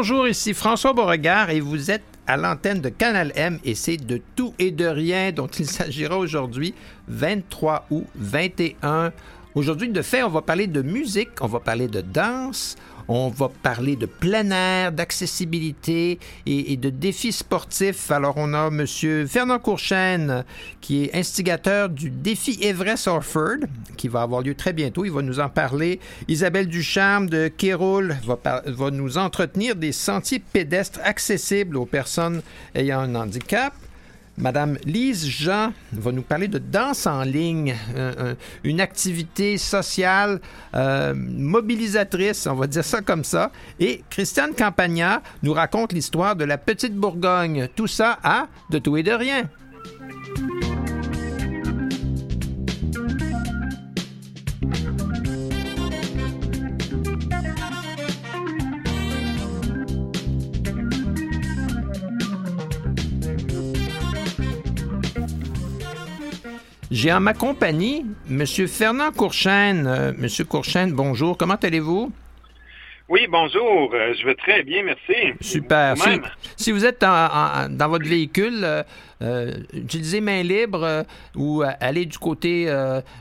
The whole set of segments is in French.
Bonjour, ici François Beauregard et vous êtes à l'antenne de Canal M et c'est de tout et de rien dont il s'agira aujourd'hui, 23 août 21. Aujourd'hui, de fait, on va parler de musique, on va parler de danse, on va parler de plein air, d'accessibilité et, de défis sportifs. Alors, on a M. Fernand Courchaine, qui est instigateur du défi Everest Orford, qui va avoir lieu très bientôt. Il va nous en parler. Isabelle Ducharme de Kéroul va, va nous entretenir des sentiers pédestres accessibles aux personnes ayant un handicap. Madame Lise Jean va nous parler de danse en ligne, une activité sociale euh, mobilisatrice, on va dire ça comme ça. Et Christiane Campagna nous raconte l'histoire de la petite Bourgogne. Tout ça à de tout et de rien. J'ai en ma compagnie M. Fernand Courchaine. Euh, Monsieur Courchaine, bonjour. Comment allez-vous? Oui, bonjour. Euh, je vais très bien, merci. Super. Si, vous êtes dans votre véhicule, euh, euh, utilisez main libre ou allez du côté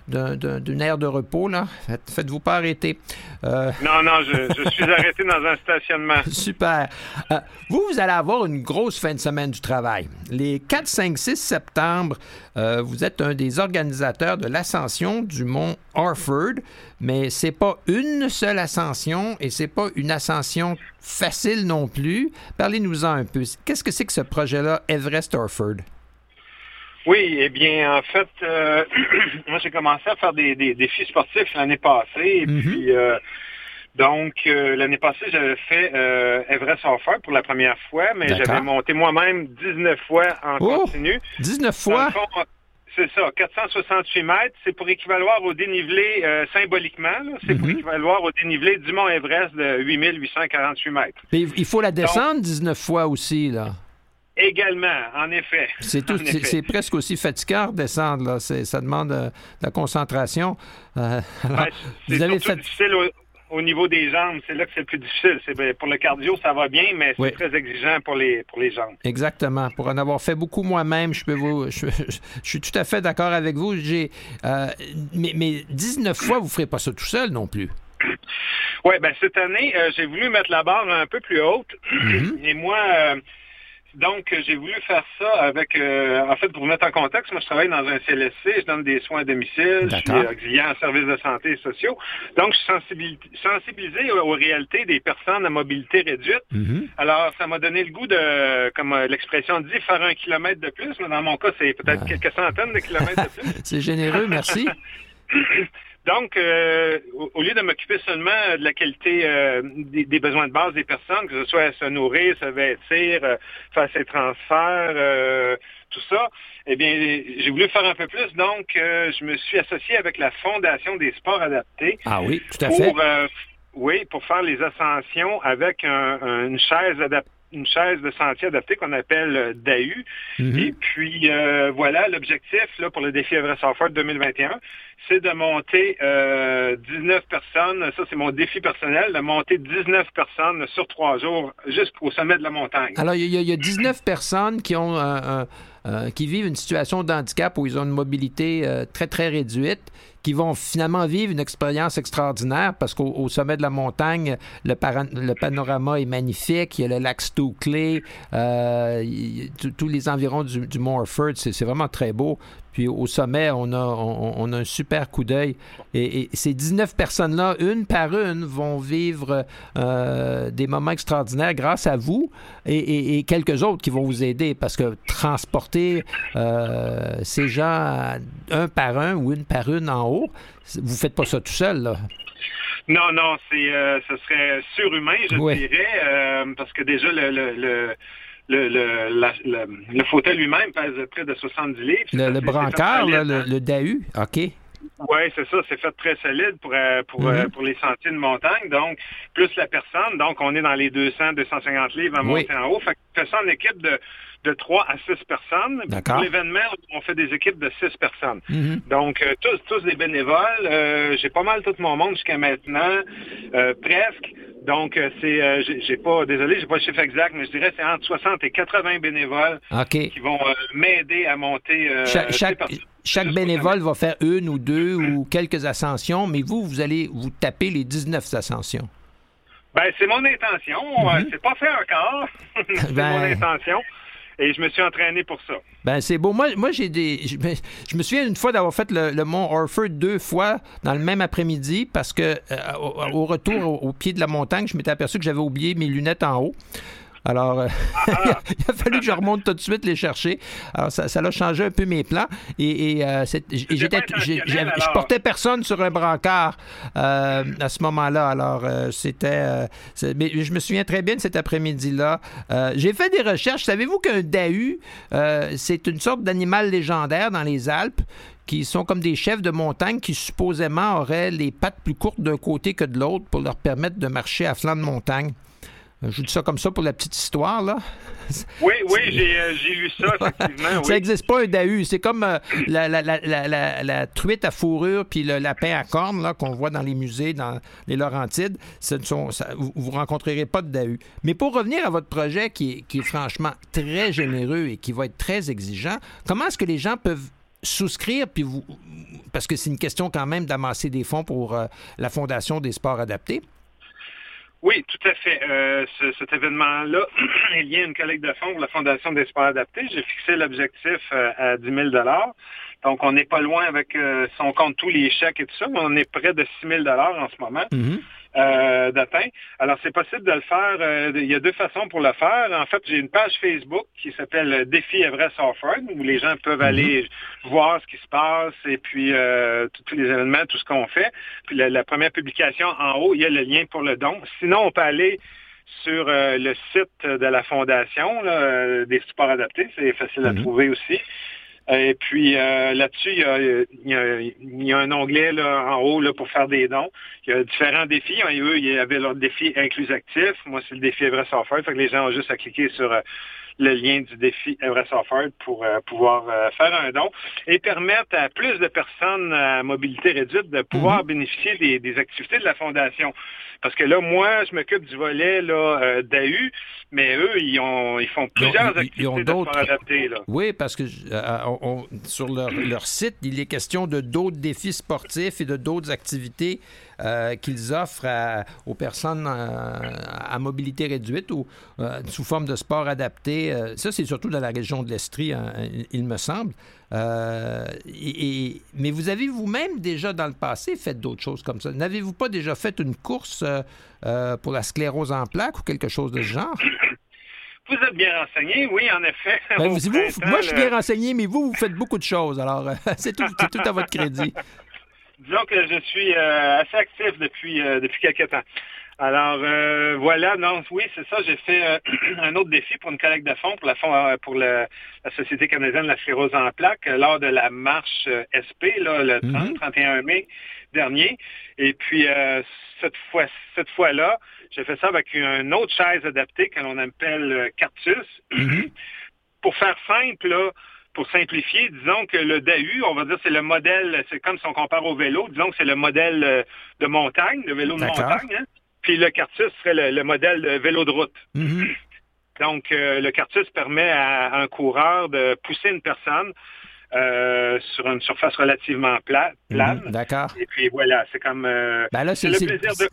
d'une aire de repos. Là. Faites-vous pas arrêter. Non, non, je, suis arrêté dans un stationnement. Super. vous, vous allez avoir une grosse fin de semaine du travail. Les 4, 5, 6 septembre, vous êtes un des organisateurs de l'ascension du mont Orford, mais c'est pas une seule ascension et c'est pas une ascension facile non plus. Parlez-nous-en un peu. Qu'est-ce que c'est que ce projet-là, Everest Orford? Oui, eh bien, en fait, euh, moi, j'ai commencé à faire des, défis sportifs l'année passée. Et mm-hmm. puis, euh, donc, euh, l'année passée, j'avais fait Everest Orford pour la première fois, mais j'avais monté moi-même 19 fois en oh! continu. 19 fois? C'est ça, 468 mètres. C'est pour équivaloir au dénivelé, euh, symboliquement, c'est pour mhm. équivaloir au dénivelé du mont Everest de 8848 mètres. il faut la descendre 19 fois aussi, là. Également, en effet. C'est presque aussi fatigant de descendre, là. Ça demande euh, de la concentration. Euh, ben, vous avez fait au niveau des jambes, c'est là que c'est le plus difficile. Ben, pour le cardio, ça va bien, mais c'est très exigeant pour les, pour les jambes. Exactement. Pour en avoir fait beaucoup moi-même, je peux vous, je, suis tout à fait d'accord avec vous. J'ai, euh, mais, mais 19 fois, vous ne ferez pas ça tout seul non plus. Oui, ben cette année, euh, j'ai voulu mettre la barre un peu plus haute. Mm-hmm. Et moi, euh, donc, j'ai voulu faire ça avec, euh, en fait, pour vous mettre en contexte, moi, je travaille dans un CLSC, je donne des soins à domicile, je suis auxiliaire en services de santé et sociaux. Donc, je suis sensibilisé aux, réalités des personnes à mobilité réduite. Mm-hmm. Alors, ça m'a donné le goût de, comme euh, l'expression dit, faire un kilomètre de plus, mais dans mon cas, c'est peut-être ah. quelques centaines de kilomètres de plus. c'est généreux, merci. Donc, euh, au, lieu de m'occuper seulement de la qualité euh, des, besoins de base des personnes, que ce soit se nourrir, se vêtir, euh, faire ses transferts, tout ça, eh bien, j'ai voulu faire un peu plus. Donc, je me suis associé avec la Fondation des sports adaptés. Ah oui, tout à fait. oui, pour faire les ascensions avec une chaise adaptée une chaise de sentier adaptée qu'on appelle DAU. Mhm. Et puis, voilà, l'objectif là, pour le défi Everest Offert 2021, c'est de monter euh, 19 personnes, ça c'est mon défi personnel, de monter 19 personnes sur trois jours jusqu'au sommet de la montagne. Alors, il y, a 19 personnes qui ont euh, qui vivent une situation de handicap où ils ont une mobilité euh, très, très réduite qui vont finalement vivre une expérience extraordinaire parce qu'au sommet de la montagne, le, panorama est magnifique. Il y a le lac Stokely, euh, tous les environs du, du c'est vraiment très beau. Puis au sommet, on a, on, a un super coup d'œil. Et, ces 19 personnes-là, une par une, vont vivre euh, des moments extraordinaires grâce à vous et, quelques autres qui vont vous aider parce que transporter euh, ces gens un par un ou une par une en haut, vous faites pas ça tout seul, là. Non, non, c'est, euh, ce serait surhumain, je dirais, parce que déjà le le, le, le fauteuil lui-même pèse près de 70 livres. Le, brancard, le, le, DAU, OK. Oui, c'est ça. C'est fait très solide pour, euh, pour, mm-hmm. pour les sentiers de montagne. Donc, plus la personne. Donc, on est dans les 200, 250 livres à monter en haut. Fait que fait ça en équipe de de 3 à 6 personnes. Pour l'événement, on fait des équipes de 6 personnes. Mm-hmm. Donc, euh, tous, tous des bénévoles. Euh, j'ai pas mal tout mon monde jusqu'à maintenant, euh, presque. Donc, c'est, j'ai pas, désolé, j'ai pas le chiffre exact, mais je dirais c'est entre 60 et 80 bénévoles qui vont m'aider à monter. chaque, chaque bénévole va faire une ou deux ou quelques ascensions, mais vous, vous allez vous taper les 19 ascensions. Ben, c'est mon intention. Mm-hmm. C'est pas fait encore. c'est ben, mon intention. Et je me suis entraîné pour ça. Ben c'est beau. Moi, moi j'ai des. Je me, souviens une fois d'avoir fait le, mont Orford deux fois dans le même après-midi parce que euh, au, retour au, pied de la montagne, je m'étais aperçu que j'avais oublié mes lunettes en haut. Alors, euh, ah. il, a, fallu que je remonte tout de suite les chercher. Alors, ça, ça a changé un peu mes plans. Et, euh, j'étais, je portais personne sur un brancard euh, à ce moment-là. Alors, c'était. mais je me souviens très bien de cet après-midi-là. j'ai fait des recherches. Savez-vous qu'un dahu, c'est une sorte d'animal légendaire dans les Alpes qui sont comme des chefs de montagne qui supposément auraient les pattes plus courtes d'un côté que de l'autre pour leur permettre de marcher à flanc de montagne? Je vous dis ça comme ça pour la petite histoire, là. Oui, oui, j'ai, euh, lu ça, effectivement. Ça n'existe pas un dahu. C'est comme euh, la, truite à fourrure puis le lapin à cornes là, qu'on voit dans les musées, dans les Laurentides. sont, vous ne rencontrerez pas de dahu. Mais pour revenir à votre projet qui est, franchement très généreux et qui va être très exigeant, comment est-ce que les gens peuvent souscrire, puis vous, parce que c'est une question quand même d'amasser des fonds pour euh, la Fondation des sports adaptés. Oui, tout à fait. Euh, cet événement-là est lié à une collecte de fonds pour la Fondation des sports adaptés. J'ai fixé l'objectif euh, à 10 000 Donc, on n'est pas loin avec, euh, si on compte tous les chèques et tout ça, mais on est près de 6 000 en ce moment. Mm-hmm euh, d'atteint. Alors, c'est possible de le faire. Euh, il y a deux façons pour le faire. En fait, j'ai une page Facebook qui s'appelle Défi Everest Offroad, où les gens peuvent mhm. aller voir ce qui se passe et puis euh, tous les événements, tout ce qu'on fait. Puis la, première publication en haut, il y a le lien pour le don. Sinon, on peut aller sur le site de la Fondation des supports adaptés. C'est facile à mhm. trouver aussi. Et puis euh, là-dessus, il y, a, un onglet là, en haut là, pour faire des dons. Il y a différents défis. eux, il y leur défi inclus actif. Moi, c'est le défi Everest Software. Fait que les gens ont juste à cliquer sur euh, le lien du défi Everest Software pour euh, pouvoir faire un don et permettre à plus de personnes à mobilité réduite de pouvoir mhm. bénéficier des, des, activités de la Fondation. Parce que là, moi, je m'occupe du volet là, d'AU, mais eux, ils, ont, ils font plusieurs activités ils ont d'autres... adaptées. Là. Oui, parce que euh, sur leur, site, il est question de d'autres défis sportifs et de d'autres activités euh, qu'ils offrent aux personnes euh, à mobilité réduite ou sous forme de sport adapté. ça, c'est surtout dans la région de l'Estrie, hein, il me semble. Et, mais vous avez vous-même déjà dans le passé fait d'autres choses comme ça? N'avez-vous pas déjà fait une course pour la sclérose en plaques ou quelque chose de ce genre? Vous êtes bien renseigné, oui, en effet. Ben, moi, je suis bien renseigné, mais vous, vous faites beaucoup de choses. Alors, c'est tout, à votre crédit. Disons que je suis euh, assez actif depuis, euh, depuis quelques temps. Alors euh, voilà, non, oui, c'est ça. J'ai fait un autre défi pour une collecte de fonds pour la pour la Société canadienne de la sclérose en plaques lors de la marche SP, là, le 30, 31 mm-hmm. mai dernier. Et puis cette fois cette fois-là, j'ai fait ça avec une autre chaise adaptée que l'on appelle euh, Cartus. Mhm. Pour faire simple, pour simplifier, disons que le DAU, on va dire, c'est le modèle, c'est comme si on compare au vélo, disons que c'est le modèle euh, de montagne, le vélo de montagne, hein. puis le Cartus serait le, modèle de vélo de route. Mhm. Donc, euh, le Cartus permet à, un coureur de pousser une personne sur une surface relativement plate, mhm. plane. D'accord. Et puis voilà, c'est comme ben là, c'est, le plaisir de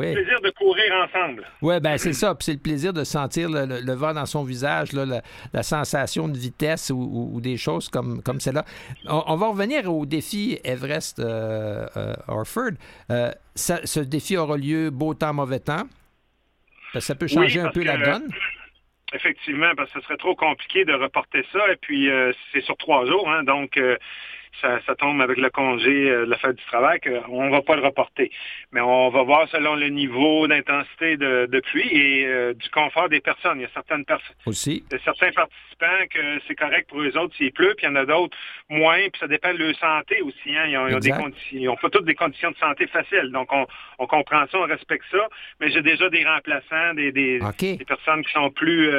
le plaisir de courir ensemble. Oui, ben c'est ça. Puis c'est le plaisir de sentir le, vent dans son visage, la, sensation de vitesse ou, des choses comme, comme celle-là. On, va revenir au défi Everest euh, euh, Orford. Euh, ce défi aura lieu beau temps, mauvais temps. Ça peut changer un peu la donne. Effectivement, parce que ce serait trop compliqué de reporter ça. Et puis, c'est sur trois jours. Hein, donc, ça, tombe avec le congé de la fête du travail, qu'on ne va pas le reporter. Mais on va voir selon le niveau d'intensité de, pluie et du confort des personnes. Il y a certaines personnes. Aussi. Il y a certains participants que c'est correct pour eux autres s'il pleut, puis il y en a d'autres moins, puis ça dépend de leur santé aussi. Hein. Ils, ont, des conditions, pas toutes des conditions de santé faciles. Donc, on, comprend ça, on respecte ça. Mais j'ai déjà des remplaçants, des, des, personnes qui sont plus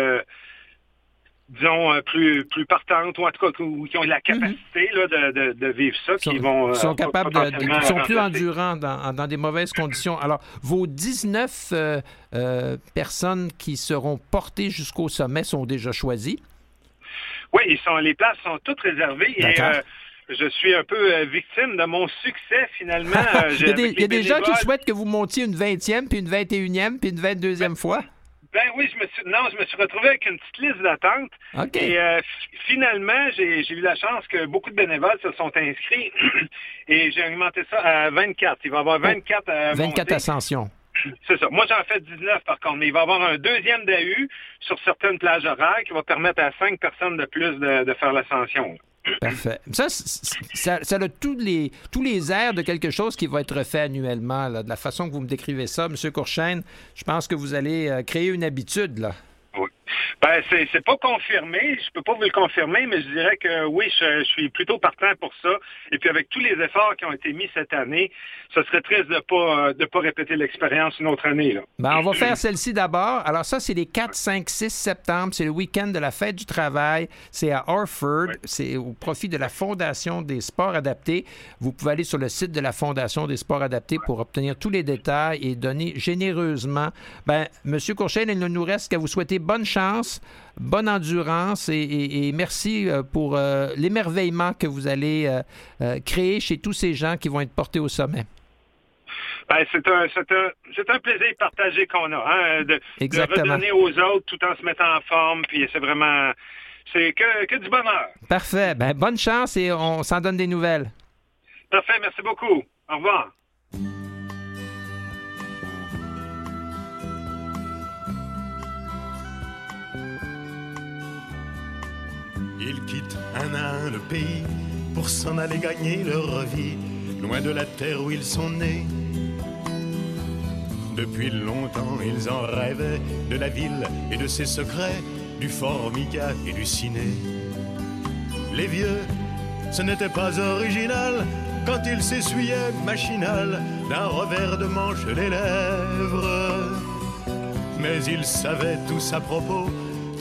disons, euh, plus, plus partantes, ou en tout cas qui ont la capacité de, vivre ça, qui vont... Euh, sont capables de, sont plus endurants dans, des mauvaises conditions. Alors, vos 19 euh, personnes qui seront portées jusqu'au sommet sont déjà choisies? Oui, ils sont, les places sont toutes réservées et je suis un peu victime de mon succès finalement. il y a des, gens qui souhaitent que vous montiez une 20e, puis une 21e, puis une 22e fois. Ben oui, je me suis, non, je me suis retrouvé avec une petite liste d'attente. Et euh, finalement, j'ai eu la chance que beaucoup de bénévoles se sont inscrits et j'ai augmenté ça à 24. Il va y avoir 24 à 24 ascensions. C'est ça. Moi, j'en fais 19 par contre, mais il va y avoir un deuxième DAU sur certaines plages horaires qui va permettre à cinq personnes de plus de faire l'ascension. Parfait. Ça, ça, a tous les, tous les airs de quelque chose qui va être fait annuellement. de la façon que vous me décrivez ça, M. Courchaine, je pense que vous allez euh, créer une habitude. là. Ben, c'est pas confirmé. Je peux pas vous le confirmer, mais je dirais que oui, je, suis plutôt partant pour ça. Et puis avec tous les efforts qui ont été mis cette année, ce serait triste de pas de pas répéter l'expérience une autre année. Là. Ben, on va faire celle-ci d'abord. Alors ça, c'est les 4, 5, 6 septembre. C'est le week-end de la fête du travail. C'est à Orford. C'est au profit de la Fondation des sports adaptés. Vous pouvez aller sur le site de la Fondation des sports adaptés pour obtenir tous les détails et donner généreusement. Ben, Monsieur Courchaine, il ne nous reste qu'à vous souhaiter bonne chance bonne endurance et, merci euh, pour euh, l'émerveillement que vous allez euh, créer chez tous ces gens qui vont être portés au sommet. Ben, c'est un, plaisir partagé qu'on a, hein, de, redonner aux autres tout en se mettant en forme, puis c'est vraiment, c'est que, que, du bonheur. Parfait. Ben, bonne chance et on s'en donne des nouvelles. Parfait, merci beaucoup. Au revoir. Ils quittent un à un le pays pour s'en aller gagner leur vie, loin de la terre où ils sont nés. Depuis longtemps, ils en rêvaient de la ville et de ses secrets, du formica et du ciné. Les vieux, ce n'était pas original quand ils s'essuyaient machinal d'un revers de manche les lèvres. Mais ils savaient tous à propos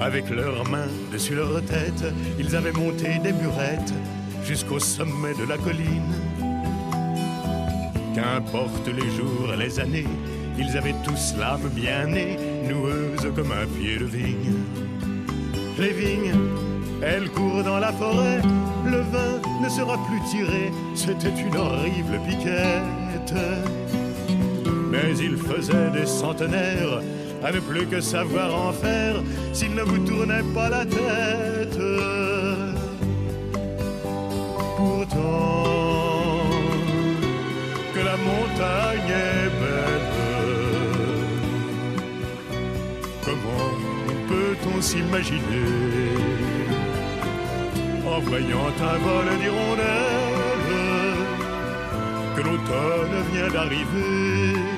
Avec leurs mains dessus leur tête, ils avaient monté des murettes jusqu'au sommet de la colline. Qu'importe les jours, les années, ils avaient tous l'âme bien née, noueuse comme un pied de vigne. Les vignes, elles courent dans la forêt, le vin ne sera plus tiré, c'était une horrible piquette. Mais ils faisaient des centenaires à ne plus que savoir en faire s'il ne vous tournait pas la tête. Pourtant, que la montagne est belle, comment peut-on s'imaginer en voyant un vol d'hirondelles que l'automne vient d'arriver?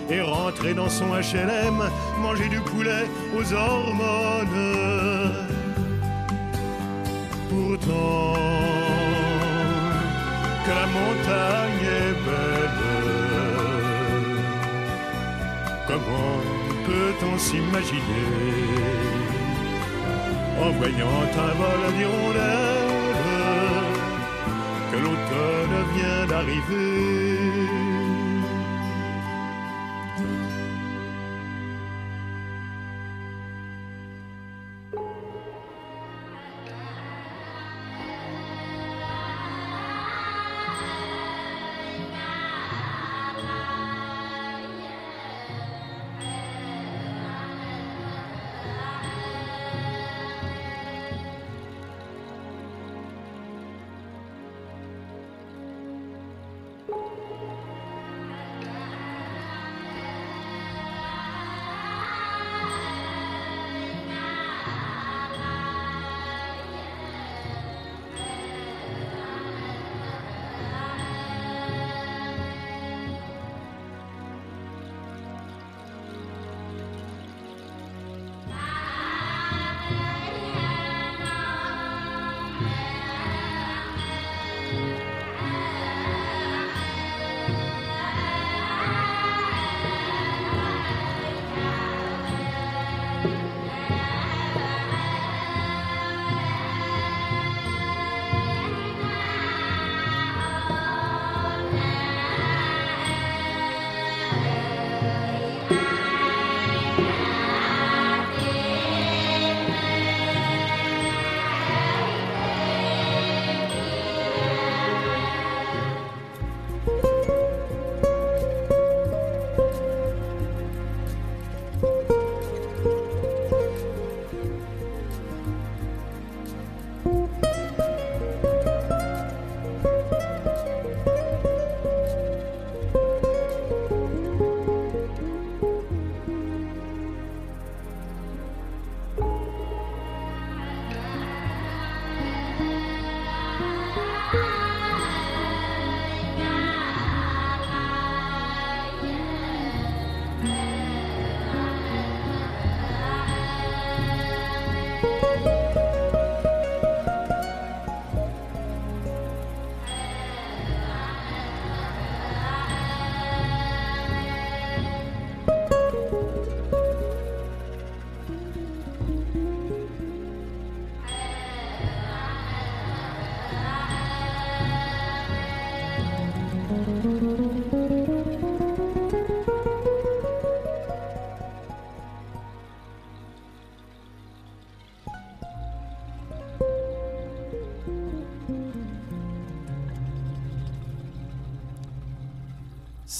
et rentrer dans son HLM, manger du poulet aux hormones. Pourtant, que la montagne est belle, comment peut-on s'imaginer en voyant un vol d'hirondelles que l'automne vient d'arriver?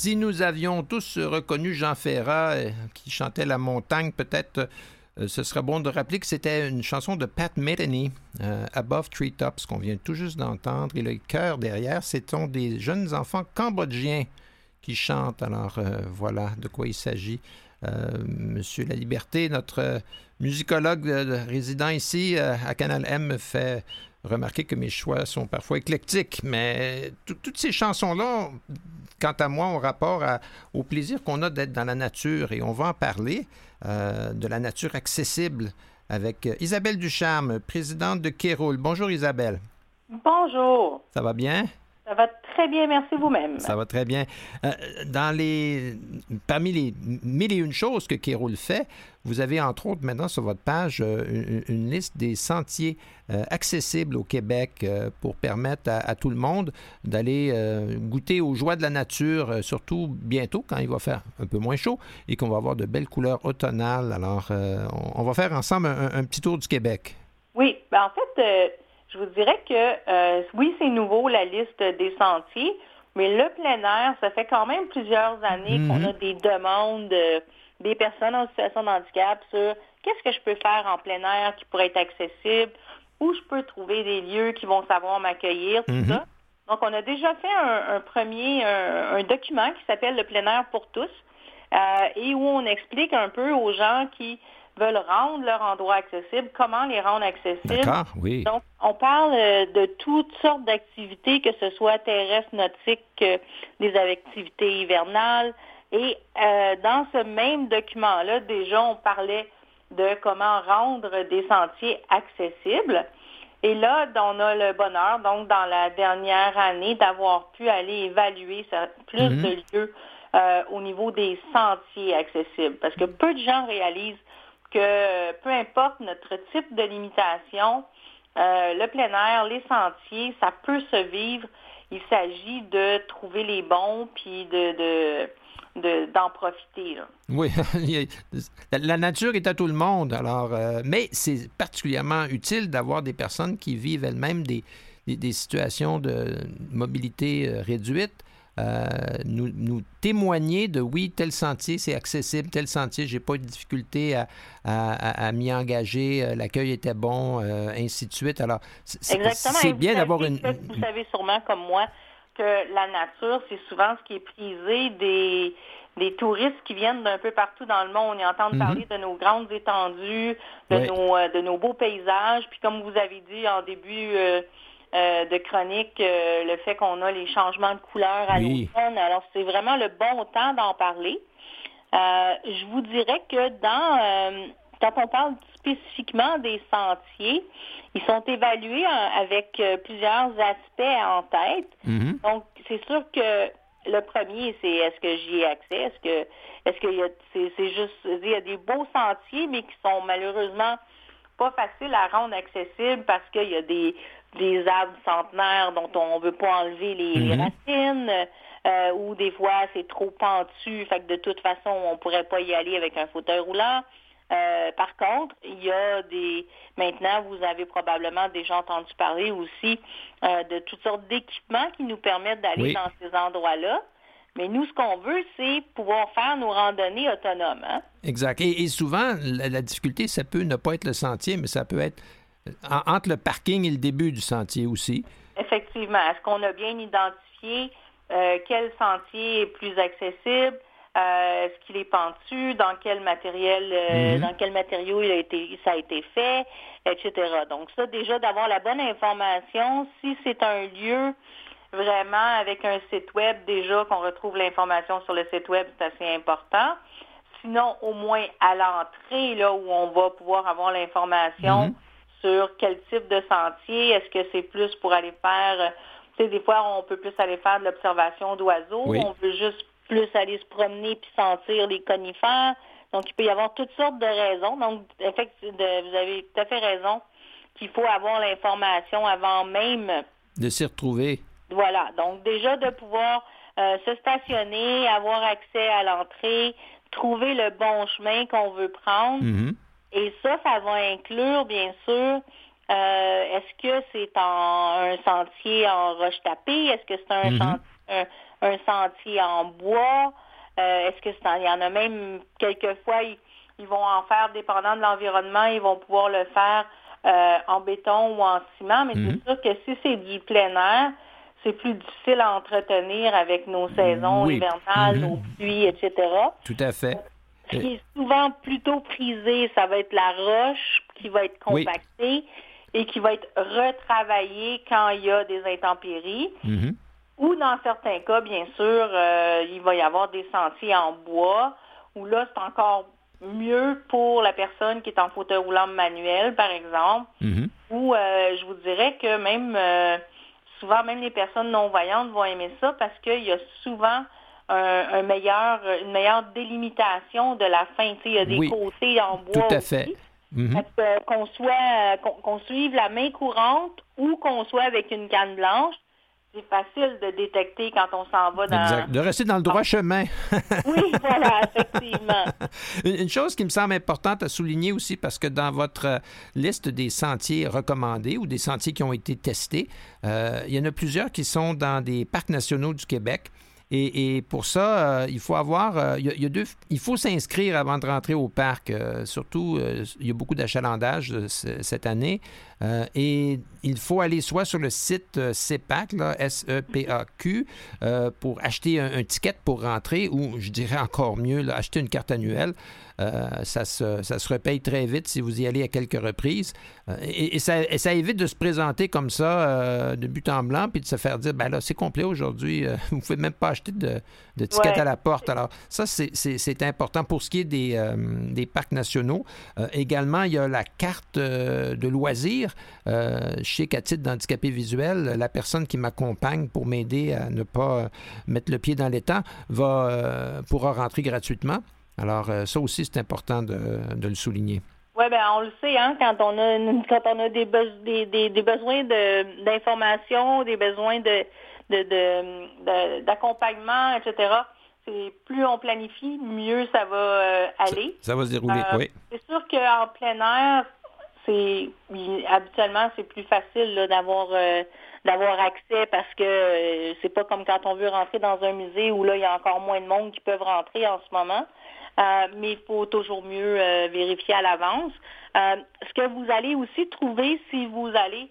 Si nous avions tous reconnu Jean Ferrat euh, qui chantait La montagne, peut-être euh, ce serait bon de rappeler que c'était une chanson de Pat Metheny, euh, Above Treetops, qu'on vient tout juste d'entendre. Et le chœur derrière, ce sont des jeunes enfants cambodgiens qui chantent. Alors voilà de quoi il s'agit. Monsieur La Liberté, notre musicologue résident ici à Canal M, fait remarquer que mes choix sont parfois éclectiques, mais toutes ces chansons-là quant à moi, au rapport au plaisir qu'on a d'être dans la nature, et on va en parler, euh, de la nature accessible, avec euh, Isabelle Ducharme, présidente de Kéroul. Bonjour Isabelle. Bonjour. Ça va bien? Ça va très bien, merci vous-même. Ça va très bien. Euh, dans les, parmi les mille et une choses que Kéroul fait, vous avez entre autres maintenant sur votre page euh, une, liste des sentiers euh, accessibles au Québec pour permettre à, tout le monde d'aller goûter aux joies de la nature, surtout bientôt quand il va faire un peu moins chaud et qu'on va avoir de belles couleurs automnales. Alors, on, va faire ensemble un, petit tour du Québec. Oui, ben en fait, je vous dirais que euh, oui, c'est nouveau la liste des sentiers, mais le plein air, ça fait quand même plusieurs années qu'on mhm. a des demandes des personnes en situation de handicap sur qu'est-ce que je peux faire en plein air qui pourrait être accessible, où je peux trouver des lieux qui vont savoir m'accueillir, tout mhm. ça. Donc, on a déjà fait un, premier un, document qui s'appelle le plein air pour tous euh, et où on explique un peu aux gens qui veulent rendre leur endroit accessible, comment les rendre accessibles. D'accord, oui. Donc, on parle euh, de toutes sortes d'activités, que ce soit terrestres, nautiques, euh, des activités hivernales. Et euh, dans ce même document-là, déjà, on parlait de comment rendre des sentiers accessibles. Et là, on a le bonheur, donc, dans la dernière année, d'avoir pu aller évaluer plus mhm. de lieux au niveau des sentiers accessibles. Parce que peu de gens réalisent que peu importe notre type de limitation, le plein air, les sentiers, ça peut se vivre. Il s'agit de trouver les bons, puis de d'en profiter. Oui, la nature est à tout le monde, alors, euh, mais c'est particulièrement utile d'avoir des personnes qui vivent elles-mêmes des, des, situations de mobilité euh, réduite. Euh, nous, nous, témoigner de oui, tel sentier, c'est accessible, tel sentier, j'ai pas eu de difficulté à, à, m'y engager, l'accueil était bon, ainsi de suite. Alors, c'est bien d'avoir une. Vous savez sûrement comme moi que la nature, c'est souvent ce qui est prisé des, des touristes qui viennent d'un peu partout dans le monde. Ils entendent mhm. parler de nos grandes étendues, de, nos, euh, de nos beaux paysages. Puis comme vous avez dit en début euh, euh, de chronique, le fait qu'on a les changements de couleur à l'automne. Alors c'est vraiment le bon temps d'en parler. je vous dirais que dans quand on parle spécifiquement des sentiers, ils sont évalués avec plusieurs aspects en tête. Mhm. Donc, c'est sûr que le premier, c'est est-ce que j'y ai accès? Est-ce que est-ce qu'il y a c'est, juste il y a des beaux sentiers, mais qui sont malheureusement pas faciles à rendre accessibles parce qu'il y a des, des arbres centenaires dont on ne veut pas enlever les, mhm. racines. Euh, ou des fois c'est trop pentu, fait que de toute façon on pourrait pas y aller avec un fauteuil roulant. Euh, par contre, il y a des. Maintenant, vous avez probablement déjà entendu parler aussi euh, de toutes sortes d'équipements qui nous permettent d'aller dans ces endroits-là. Mais nous, ce qu'on veut, c'est pouvoir faire nos randonnées autonomes. Hein. Exact. Et, souvent, la, difficulté, ça peut ne pas être le sentier, mais ça peut être entre le parking et le début du sentier aussi. Effectivement. Est-ce qu'on a bien identifié quel sentier est plus accessible? Euh, est-ce qu'il est pentu, dans quel matériel, euh, mhm. dans quel matériau il a été, ça a été fait, etc. Donc ça, déjà d'avoir la bonne information, si c'est un lieu vraiment avec un site web déjà qu'on retrouve l'information sur le site web, c'est assez important. Sinon, au moins à l'entrée, là où on va pouvoir avoir l'information mhm. Sur quel type de sentier, est-ce que c'est plus pour aller faire, tu sais, des fois on peut plus aller faire de l'observation d'oiseaux, on veut juste plus aller se promener puis sentir les conifères. Donc, il peut y avoir toutes sortes de raisons. Donc, effectivement, vous avez tout à fait raison qu'il faut avoir l'information avant même de s'y retrouver. Voilà. Donc, déjà de pouvoir euh, se stationner, avoir accès à l'entrée, trouver le bon chemin qu'on veut prendre. Mm-hmm. Et ça, ça va inclure, bien sûr, euh, est-ce que c'est en un sentier en roche tapée? Est-ce que c'est un, mm-hmm. un, un sentier en bois? Euh, est-ce que il y en a même quelquefois, ils, ils, vont en faire, dépendant de l'environnement, ils vont pouvoir le faire euh, en béton ou en ciment, mais c'est mhm. sûr que si c'est du plein air, c'est plus difficile à entretenir avec nos saisons hivernales, mhm. nos pluies, etc. Tout à fait. Ce qui est souvent plutôt prisé, ça va être la roche qui va être compactée et qui va être retravaillée quand il y a des intempéries. Mhm. Ou dans certains cas, bien sûr, euh, il va y avoir des sentiers en bois, où là, c'est encore mieux pour la personne qui est en fauteuil roulant manuel, par exemple. Mhm. Ou euh, je vous dirais que même euh, souvent, même les personnes non-voyantes vont aimer ça parce qu'il y a souvent un, meilleur, une meilleure délimitation de la fin. il y a des côtés en bois. Tout à fait. Mhm. qu'on soit qu'on suive la main courante ou qu'on soit avec une canne blanche, c'est facile de détecter quand on s'en va dans... Exact. De rester dans le droit chemin. oui, voilà, effectivement. Une chose qui me semble importante à souligner aussi, parce que dans votre euh, liste des sentiers recommandés ou des sentiers qui ont été testés, euh, il y en a plusieurs qui sont dans des parcs nationaux du Québec. Et, pour ça, euh, il faut avoir, euh, il, y a, deux, il faut s'inscrire avant de rentrer au parc. Euh, surtout, il y a beaucoup d'achalandage cette année. et il faut aller soit sur le site CEPAC, S-E-P-A-Q, pour acheter un, ticket pour rentrer, ou je dirais encore mieux, acheter une carte annuelle. Ça, se, ça se repaye très vite si vous y allez à quelques reprises. et, ça, ça, évite de se présenter comme ça, de but en blanc, puis de se faire dire, ben là, c'est complet aujourd'hui, vous ne pouvez même pas acheter de, de tickets à la porte. Alors, ça, c'est important. Pour ce qui est des, euh, des parcs nationaux, euh, également, il y a la carte de loisirs. chez qu'à titre d'handicapé visuel, la personne qui m'accompagne pour m'aider à ne pas mettre le pied dans l'étang va pourra rentrer gratuitement. Alors, ça aussi, c'est important de, de le souligner. Oui, ben on le sait, hein, quand on a quand on a des, des, des, des, besoins d'information, des besoins de d'accompagnement, de, etc. C'est plus on planifie, mieux ça va euh, aller. Ça, va se dérouler, euh, oui. C'est sûr qu'en plein air, c'est habituellement c'est plus facile d'avoir euh, d'avoir accès parce que c'est pas comme quand on veut rentrer dans un musée où là il y a encore moins de monde qui peuvent rentrer en ce moment. Euh, mais il faut toujours mieux euh, vérifier à l'avance. Euh, ce que vous allez aussi trouver si vous allez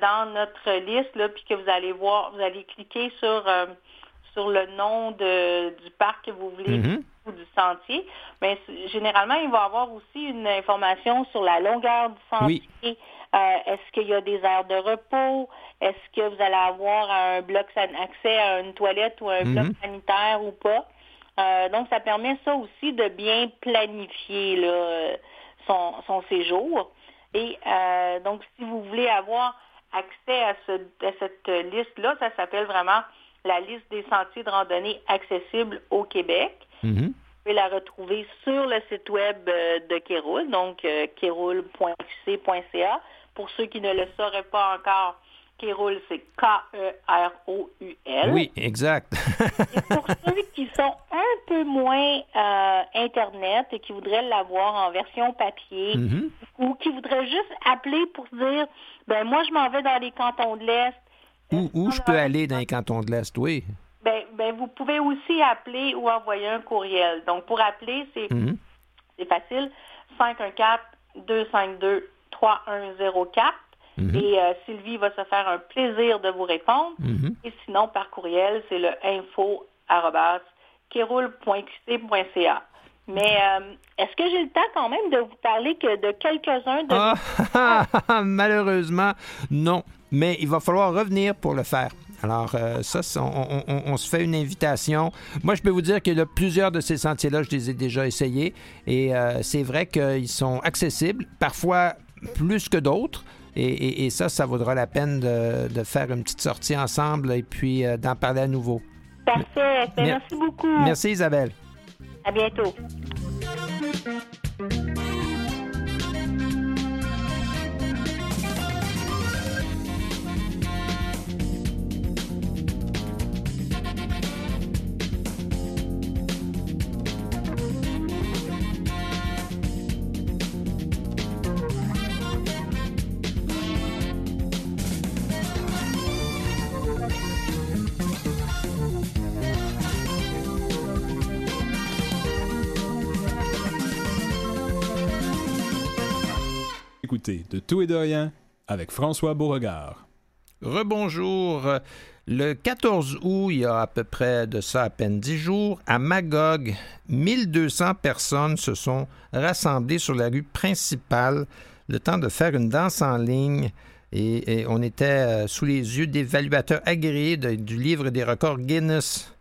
dans notre liste, là, puis que vous allez voir, vous allez cliquer sur sur le nom de, du parc que vous voulez mm-hmm. ou du sentier, mais généralement, il va y avoir aussi une information sur la longueur du sentier. Est-ce qu'il y a des aires de repos? Est-ce que vous allez avoir un bloc accès à une toilette ou un bloc mm-hmm. sanitaire ou pas? Euh, donc, ça permet ça aussi de bien planifier son, séjour. Et euh, donc, si vous voulez avoir accès à, cette liste-là, ça s'appelle vraiment la liste des sentiers de randonnée accessibles au Québec. Mm-hmm. Vous pouvez la retrouver sur le site web euh, de Kéroul, donc kéroul.qc.ca. Pour ceux qui ne le sauraient pas encore, Kéroul, c'est K-E-R-O-U-L. Oui, exact. et pour ceux qui sont un peu moins euh, Internet et qui voudraient l'avoir en version papier mm-hmm. ou qui voudraient juste appeler pour dire, ben moi, je m'en vais dans les cantons de l'Est. Où, je peux aller dans les cantons de l'Est, oui. Ben, ben, vous pouvez aussi appeler ou envoyer un courriel. Donc, pour appeler, c'est mm-hmm. facile. 514-252-3104. Mhm. Et euh, Sylvie va se faire un plaisir de vous répondre. Mhm. Et sinon, par courriel, c'est le info Mais euh, est-ce que j'ai le temps quand même de vous parler que de quelques-uns de... Ah, malheureusement, non. Mais il va falloir revenir pour le faire. Alors, euh, ça, on, se fait une invitation. Moi, je peux vous dire que plusieurs de ces sentiers-là, je les ai déjà essayés. Et c'est vrai qu'ils sont accessibles, parfois plus que d'autres. Et, ça, ça vaudra la peine de, faire une petite sortie ensemble et puis euh, d'en parler à nouveau. Parfait. Merci beaucoup. Merci Isabelle. À bientôt. De Tout et de Rien avec François Beauregard. Rebonjour. Le 14 août, il y a à peu près de ça à peine 10 jours, à Magog, 1200 personnes se sont rassemblées sur la rue principale le temps de faire une danse en ligne. Et, on était euh, sous les yeux d'évaluateurs agréés du livre des records Guinness.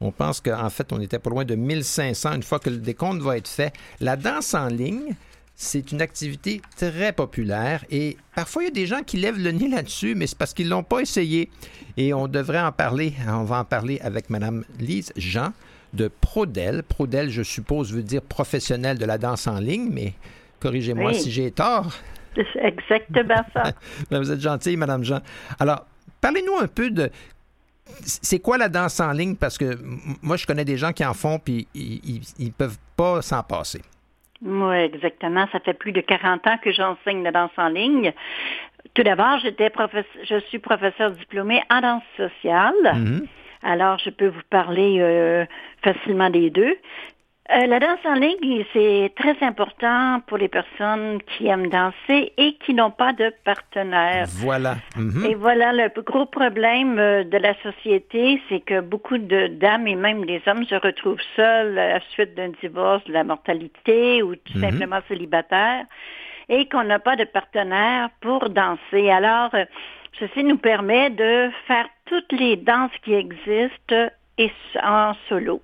On pense qu'en fait, on était pas loin de 1500 une fois que le décompte va être fait. La danse en ligne, c'est une activité très populaire et parfois il y a des gens qui lèvent le nez là-dessus, mais c'est parce qu'ils ne l'ont pas essayé. Et on devrait en parler. On va en parler avec Mme Lise Jean de Prodel. Prodel, je suppose, veut dire professionnel de la danse en ligne, mais corrigez-moi si j'ai tort. C'est exactement ça. Ben, vous êtes gentille, Mme Jean. Alors, parlez-nous un peu de c'est quoi la danse en ligne? Parce que moi, je connais des gens qui en font, puis ils ne peuvent pas s'en passer. Oui, exactement. Ça fait plus de 40 ans que j'enseigne la danse en ligne. Tout d'abord, j'étais je suis professeur diplômé en danse sociale. Mm-hmm. Alors, je peux vous parler euh, facilement des deux. Euh, la danse en ligne, c'est très important pour les personnes qui aiment danser et qui n'ont pas de partenaire. Voilà. Mhm. Et voilà le gros problème euh, de la société, c'est que beaucoup de dames et même des hommes se retrouvent seuls à la suite d'un divorce, de la mortalité ou tout mhm. simplement célibataires et qu'on n'a pas de partenaire pour danser. Alors, euh, ceci nous permet de faire toutes les danses qui existent et en solo.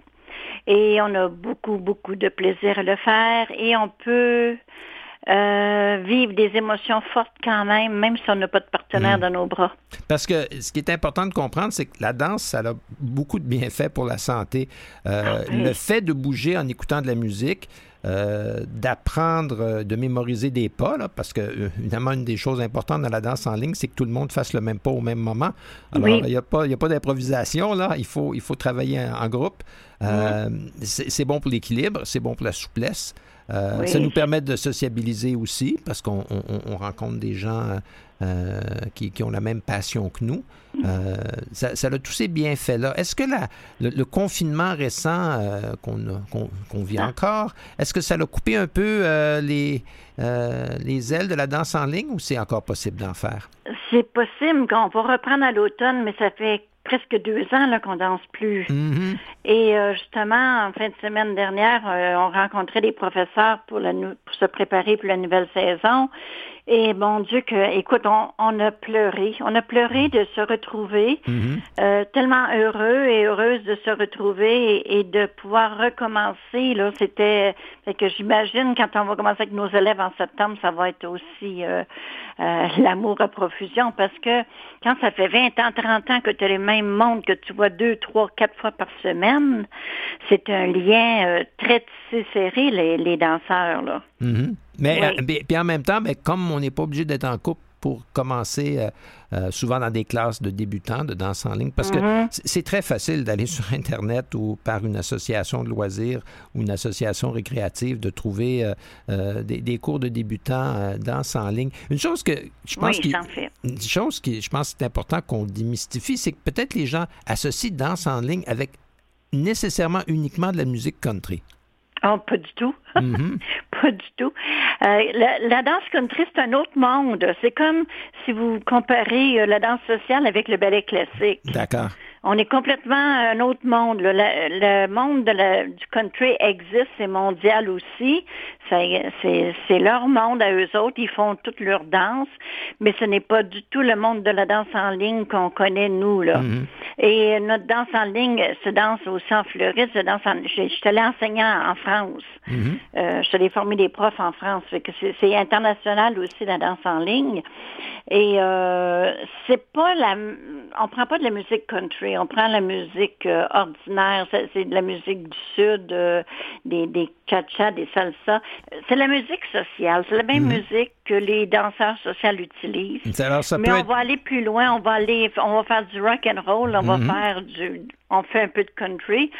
Et on a beaucoup, beaucoup de plaisir à le faire. Et on peut euh, vivre des émotions fortes quand même, même si on n'a pas de partenaire mm. dans nos bras. Parce que ce qui est important de comprendre, c'est que la danse, ça a beaucoup de bienfaits pour la santé. Euh, ah le fait de bouger en écoutant de la musique, euh, d'apprendre, de mémoriser des pas, là, parce que, évidemment, une des choses importantes dans la danse en ligne, c'est que tout le monde fasse le même pas au même moment. Alors, il n'y a pas, pas d'improvisation, là. Il faut, il faut travailler en, groupe. C'est bon pour l'équilibre, c'est bon pour la souplesse. Euh, ça nous permet de sociabiliser aussi parce qu'on rencontre des gens euh, qui, ont la même passion que nous. Euh, ça, a tous ces bienfaits-là. Est-ce que la, le, confinement récent qu'on vit ah. encore, est-ce que ça a coupé un peu les, les ailes de la danse en ligne ou c'est encore possible d'en faire? C'est possible qu'on va reprendre à l'automne, mais ça fait presque deux ans là, qu'on danse plus. Mm-hmm. Et euh, justement, en fin de semaine dernière, euh, on rencontrait des professeurs pour, la, pour se préparer pour la nouvelle saison. Et mon Dieu, que, écoute, on, a pleuré. On a pleuré de se retrouver, mm-hmm. euh, tellement heureux et heureuse de se retrouver et, de pouvoir recommencer. Là, c'était, que j'imagine quand on va commencer avec nos élèves en septembre, ça va être aussi euh, euh, l'amour à profusion parce que quand ça fait 20 ans, 30 ans que tu as les mêmes mondes, que tu vois deux, trois, quatre fois par semaine, c'est un lien très serré, les, les danseurs. Là. Mm-hmm. Mais euh, puis en même temps, mais comme on n'est pas obligé d'être en couple pour commencer euh, euh, souvent dans des classes de débutants de danse en ligne, parce que mm-hmm. c'est très facile d'aller sur Internet ou par une association de loisirs ou une association récréative de trouver des, cours de débutants danse en ligne. Une chose que je pense oui, une chose qui je pense c'est important qu'on démystifie, c'est que peut-être les gens associent danse en ligne avec nécessairement uniquement de la musique country. Oh, pas du tout. Mm-hmm. pas du tout. Euh, la, danse country, c'est un autre monde. C'est comme si vous comparez euh, la danse sociale avec le ballet classique. D'accord. On est complètement un autre monde. Le, monde de la, du country existe, c'est mondial aussi. C'est leur monde à eux autres. Ils font toute leur danse, mais ce n'est pas du tout le monde de la danse en ligne qu'on connaît, nous. Là. Mm-hmm. Et notre danse en ligne se danse aussi en Floride. Je, danse en, je, je te l'ai enseigné en France. Mm-hmm. euh, je te l'ai formé des profs en France. C'est international aussi, la danse en ligne. Et euh, c'est pas la... On prend pas de la musique country on prend la musique euh, ordinaire, c'est de la musique du sud, euh, des, des cha des salsa. C'est la musique sociale, c'est la même mhm. musique que les danseurs sociaux utilisent. Mais on va aller plus loin, on va aller, on va faire du rock and roll, on va mhm. faire du, on fait un peu de country,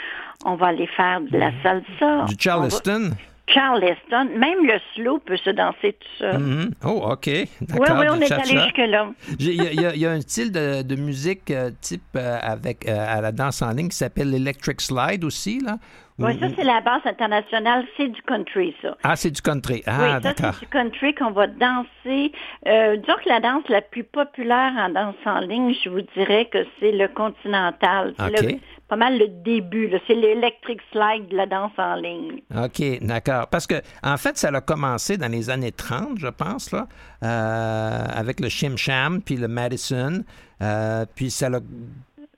on va aller faire de la salsa. Du charleston? Charleston. Même le slow peut se danser tout seul. Oh, OK. Oui, oui, on est allé jusque-là. Il y, a un style de, musique euh, type euh, avec euh, à la danse en ligne qui s'appelle l'electric slide aussi, là. Oui, ça, c'est la base internationale. C'est du country, ça. Ah, c'est du country. Ah, oui, ça, c'est du country qu'on va danser. Euh, disons que la danse la plus populaire en danse en ligne, je vous dirais que c'est le continental. C'est pas mal le début. C'est l'électric slide de la danse en ligne. OK, d'accord. Parce que, en fait, ça a commencé dans les années 30, je pense, là, euh, avec le Shim Sham, puis le Madison. Euh, puis ça a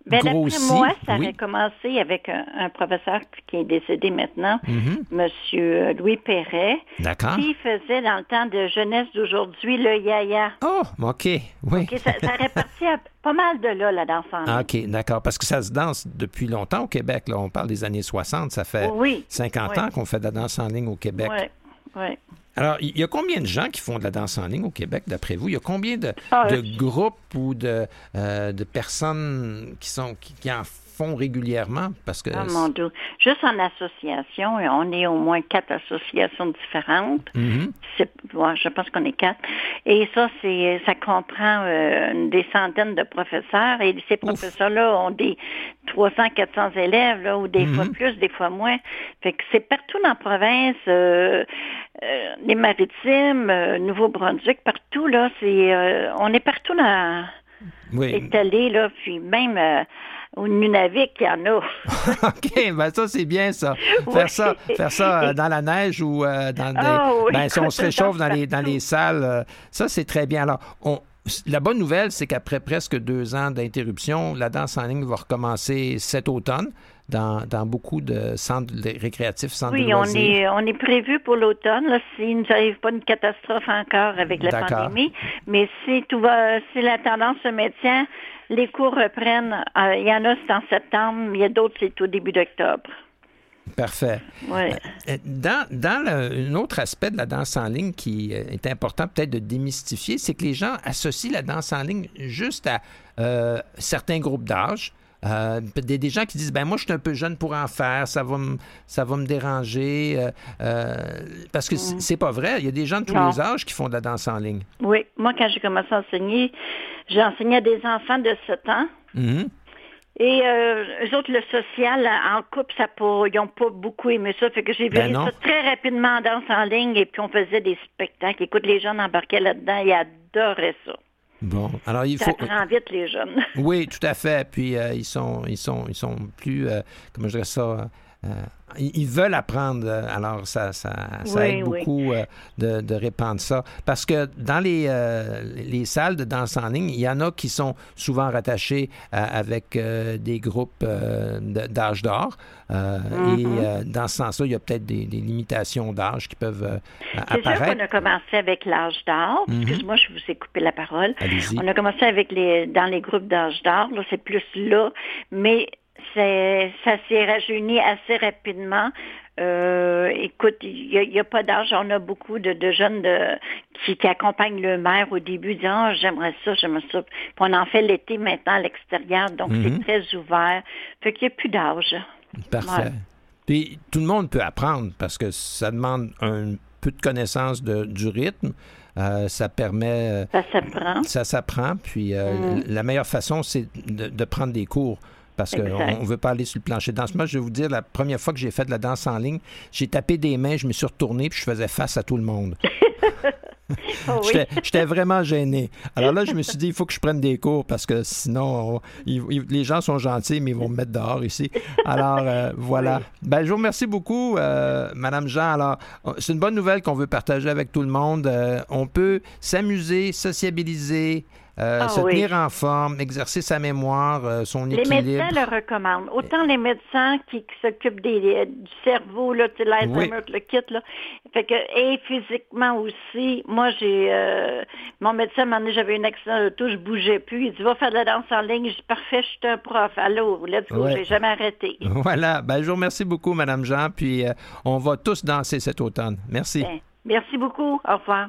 ben, moi, ça a commencé avec un, professeur qui est décédé maintenant, M. Mm-hmm. Monsieur Louis Perret, qui faisait dans le temps de jeunesse d'aujourd'hui le yaya. Oh, OK, oui. ça, ça répartit pas mal de là, la danse en ah, OK, d'accord. Parce que ça se danse depuis longtemps au Québec. Là. On parle des années 60. Ça fait 50 ans qu'on fait de la danse en ligne au Québec. Oui. Alors, il y a combien de gens qui font de la danse en ligne au Québec, d'après vous? Il y a combien de, ah, groupes ou de, euh, de personnes qui, sont, qui, en font régulièrement? Parce que... Oh mon Dieu. Juste en association, on est au moins quatre associations différentes. Mm-hmm. je pense qu'on est quatre. Et ça, c'est ça comprend euh, des centaines de professeurs. Et ces professeurs-là ont des 300, 400 élèves, là, ou des fois mm-hmm. plus, des fois moins. Fait que c'est partout dans la province, euh, euh, les maritimes, Nouveau-Brunswick, partout, là, c'est on est partout dans oui. étalé, là, puis même au Nunavik, il y en a. OK, ben ça, c'est bien, ça. Faire ça, faire ça euh, dans la neige ou euh, dans des... Ah ben, si on se réchauffe dans les, dans les salles, euh, ça, c'est très bien. Alors, on, la bonne nouvelle, c'est qu'après presque deux ans d'interruption, la danse en ligne va recommencer cet automne dans, dans beaucoup de centres récréatifs, centres oui, de on est, on est prévu pour l'automne, s'il ne nous arrive pas une catastrophe encore avec la pandémie. Mais si tout va, si la tendance se maintient, les cours reprennent. Euh, il y en a, c'est en septembre, il y a d'autres, c'est au début d'octobre. Parfait. Ouais. Euh, Dans, dans le- un autre aspect de la danse en ligne qui euh, est important peut-être de démystifier, c'est que les gens associent la danse en ligne juste à euh, certains groupes d'âge. Euh, des, des gens qui disent ben moi je suis un peu jeune pour en faire ça va me ça va me déranger euh, euh, parce que c- c'est pas vrai il y a des gens de tous Non. les âges qui font de la danse en ligne Oui, moi, quand j'ai commencé à enseigner, à des enfants de 7 ans. Mhm. Et euh, eux autres, le social, en couple, ça ils n'ont pas beaucoup aimé ça. Fait que j'ai Ben non. ça très rapidement en danse en ligne et puis on faisait des spectacles. Écoute, les jeunes embarquaient là-dedans, ils adoraient ça. bon alors il Ça faut prend vite, les jeunes. Oui, tout à fait. Puis euh, ils sont, ils sont, ils sont plus, euh, comment je dirais ça, euh, ils veulent apprendre. euh, Alors ça, ça, ça Oui, aide beaucoup euh, de, de répandre ça. Parce que dans les, euh, les salles de danse en ligne, il y en a qui sont souvent rattachés à- avec des groupes d'âge d'or. Et Mm-hmm. dans ce sens-là, il y a peut-être des, des limitations d'âge qui peuvent euh, C'est sûr apparaître. qu'on a commencé avec l'âge d'or. Mhm. Excuse-moi, je vous ai coupé la parole. On a commencé avec les dans les groupes d'âge d'or. C'est plus là, mais ça s'est rajeuni assez rapidement. Euh, écoute, il n'y a, pas d'âge. On a beaucoup de, de jeunes de, qui, qui accompagnent le maire au début, disant Ah, j'aimerais ça, j'aimerais ça. Puis on en fait l'été maintenant à l'extérieur, donc Mhm. c'est très ouvert. Fait qu'il n'y a plus d'âge. Parfait. Ouais. Puis tout le monde peut apprendre parce que ça demande un peu de connaissance de- du rythme. Euh, ça permet. euh, Ça s'apprend. ça s'apprend. Puis euh, Mm. la meilleure façon, c'est de, de prendre des cours. Parce qu'on ne veut pas aller sur le plancher de danse. Moi, je vais vous dire, la première fois que j'ai fait de la danse en ligne, j'ai tapé des mains, je me suis retourné, puis je faisais face à tout le monde. Oh oui. J'étais- vraiment gêné. Alors là, je me suis dit, il faut que je prenne des cours parce que sinon, on- les gens sont gentils, mais ils vont me mettre dehors ici. Alors, euh, voilà. Ben, je vous remercie beaucoup, euh, Madame Jean. Alors, c'est une bonne nouvelle qu'on veut partager avec tout le monde. Euh, on peut s'amuser, sociabiliser, euh, Ah se oui. tenir en forme, exercer sa mémoire, euh, son Les équilibre. médecins le recommandent. Autant les médecins qui, qui s'occupent des, du cerveau, là, tu sais, l'Alzheimer, Oui. le kit, là. Fait que, et physiquement aussi, moi, j'ai, euh, mon médecin m'a dit, j'avais un accident de tout, je bougeais plus. Il dit, va faire de la danse en ligne. Je dis, parfait, je suis un prof. Allô, let's go, Ouais. j'ai jamais arrêté. Voilà. Ben, je vous remercie beaucoup, Madame Jean. Puis, on va tous danser cet automne. Merci. Ben, merci beaucoup. Au revoir.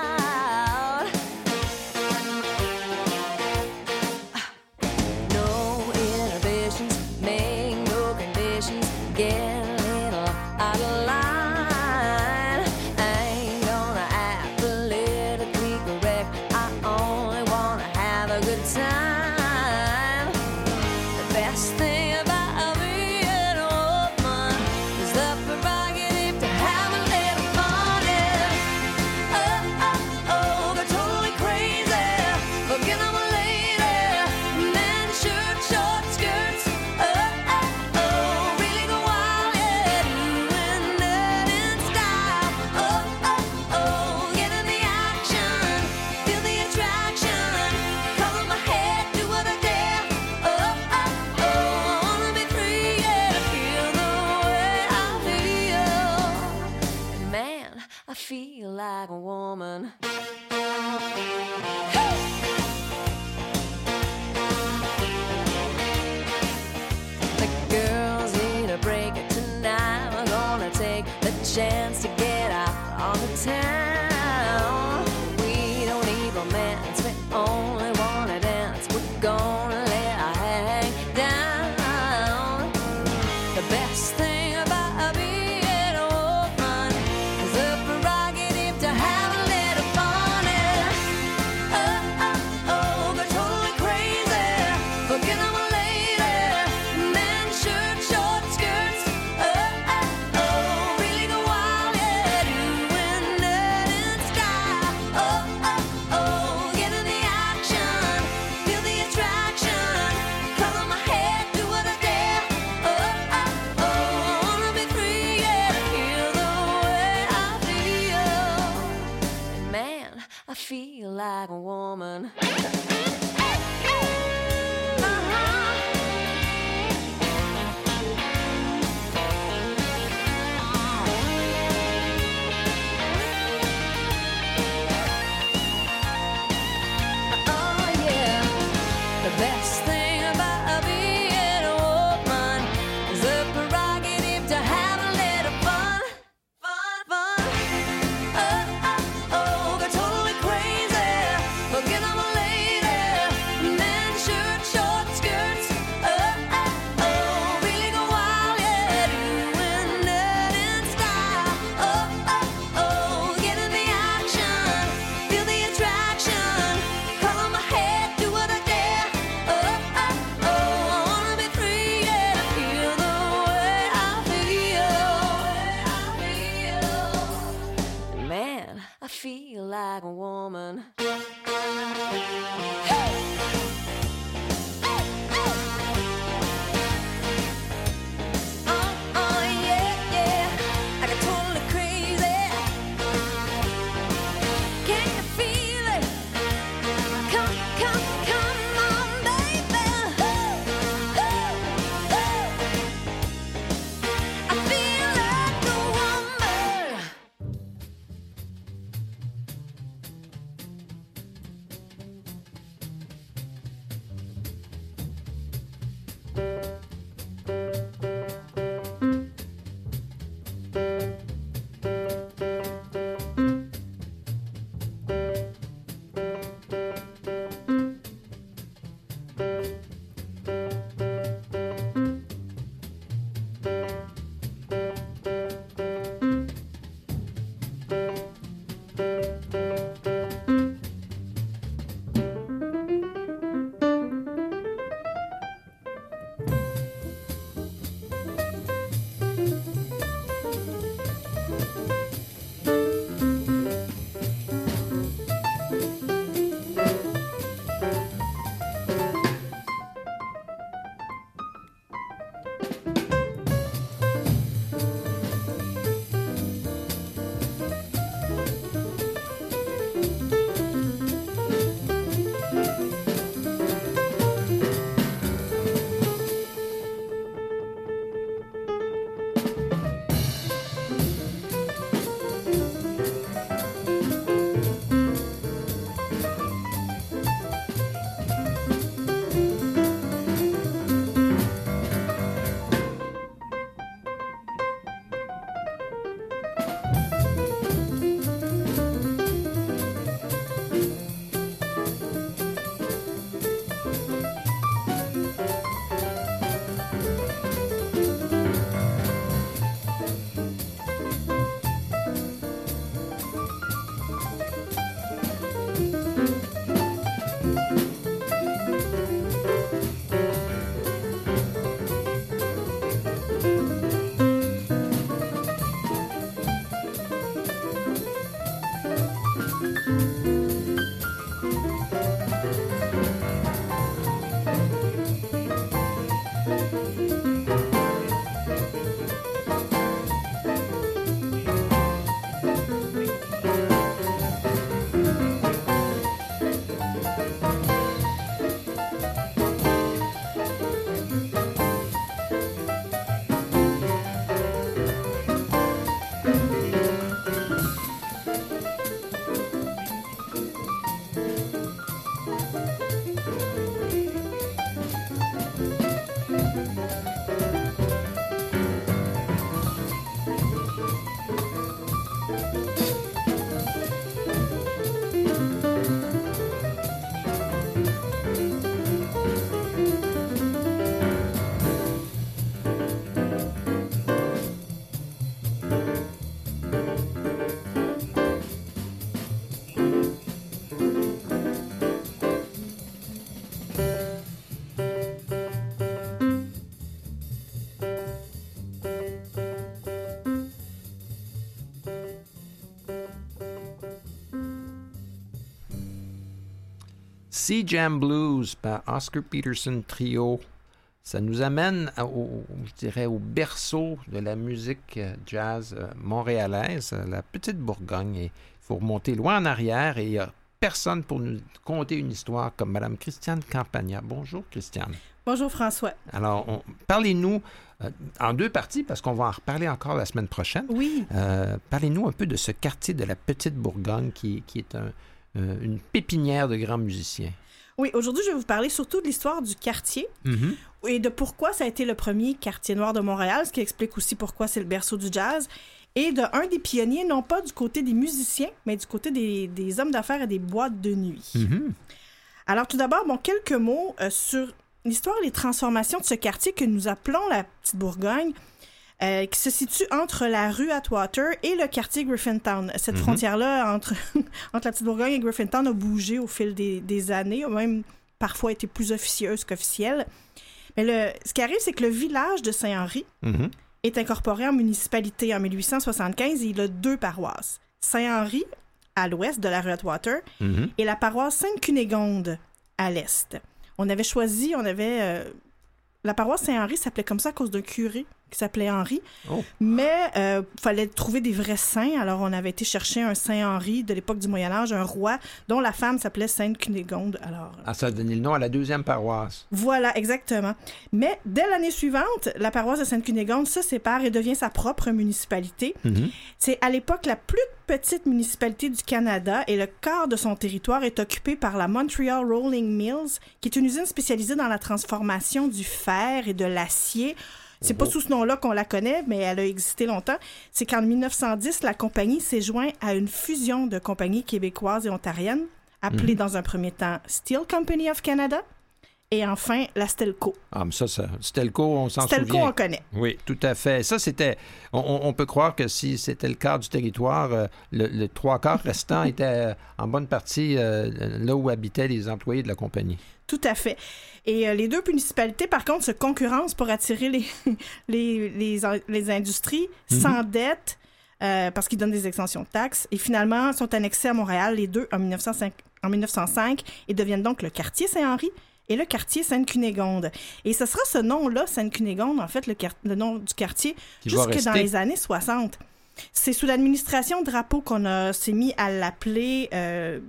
Like a woman. Sea Jam Blues par Oscar Peterson Trio. Ça nous amène au, je dirais, au berceau de la musique euh, jazz euh, montréalaise, euh, la petite Bourgogne. Et Il faut remonter loin en arrière et il n'y a personne pour nous conter une histoire comme Madame Christiane Campagna. Bonjour Christiane. Bonjour François. Alors, on- parlez-nous euh, en deux parties parce qu'on va en reparler encore la semaine prochaine. Oui. Euh, Parlez-nous un peu de ce quartier de la Petite Bourgogne qui, qui est un- une pépinière de grands musiciens. Oui, aujourd'hui, je vais vous parler surtout de l'histoire du quartier Mhm. et de pourquoi ça a été le premier quartier noir de Montréal, ce qui explique aussi pourquoi c'est le berceau du jazz, et de un des pionniers, non pas du côté des musiciens, mais du côté des, des hommes d'affaires et des boîtes de nuit. Mhm. Alors, tout d'abord, bon, quelques mots euh, sur l'histoire et les transformations de ce quartier que nous appelons la Petite Bourgogne, euh, qui se situe entre la rue Atwater et le quartier Griffintown. Cette Mhm. frontière-là entre, entre la Petite Bourgogne et Griffintown a bougé au fil des, des années, a même parfois été plus officieuse qu'officielle. Mais le, ce qui arrive, c'est que le village de Saint-Henri Mhm. est incorporé en municipalité en 1875 et il a deux paroisses. Saint-Henri, à l'ouest de la rue Atwater, Mhm. et la paroisse Sainte-Cunégonde à l'est. On avait choisi, on avait... euh, la paroisse Saint-Henri s'appelait comme ça à cause d'un curé qui s'appelait Henri. Oh. Mais il fallait trouver des vrais saints. Alors, on avait été chercher un Saint-Henri de l'époque du Moyen-Âge, un roi dont la femme s'appelait Sainte-Cunégonde. Alors, Ah, ça a donné le nom à la deuxième paroisse. voilà, exactement. Mais dès l'année suivante, la paroisse de Sainte-Cunégonde se sépare et devient sa propre municipalité. Mhm. C'est à l'époque la plus petite municipalité du Canada et le quart de son territoire est occupé par la Montreal Rolling Mills, qui est une usine spécialisée dans la transformation du fer et de l'acier. C'est pas sous ce nom-là qu'on la connaît, mais elle a existé longtemps. C'est qu'en 1910, la compagnie s'est jointe à une fusion de compagnies québécoises et ontariennes, appelée dans un premier temps Steel Company of Canada, et enfin la Stelco. Ah, mais ça, ça Stelco, on s'en Stelco, souvient. on connaît. Oui, tout à fait. Ça, c'était. On, peut croire que si c'était le quart du territoire, euh, le, le trois quarts restant était euh, en bonne partie euh, là où habitaient les employés de la compagnie. Tout à fait. Et les deux municipalités, par contre, se concurrencent pour attirer les, les, les, les industries, s'endettent euh, parce qu'ils donnent des extensions de taxes et finalement sont annexés à Montréal, les deux, en, 1905, en 1905 et deviennent donc le quartier Saint-Henri et le quartier Sainte-Cunégonde. Et ce sera ce nom-là, Sainte-Cunégonde, en fait, le, nom du quartier, jusque dans les années 60. C'est sous l'administration Drapeau qu'on a s'est mis à l'appeler euh,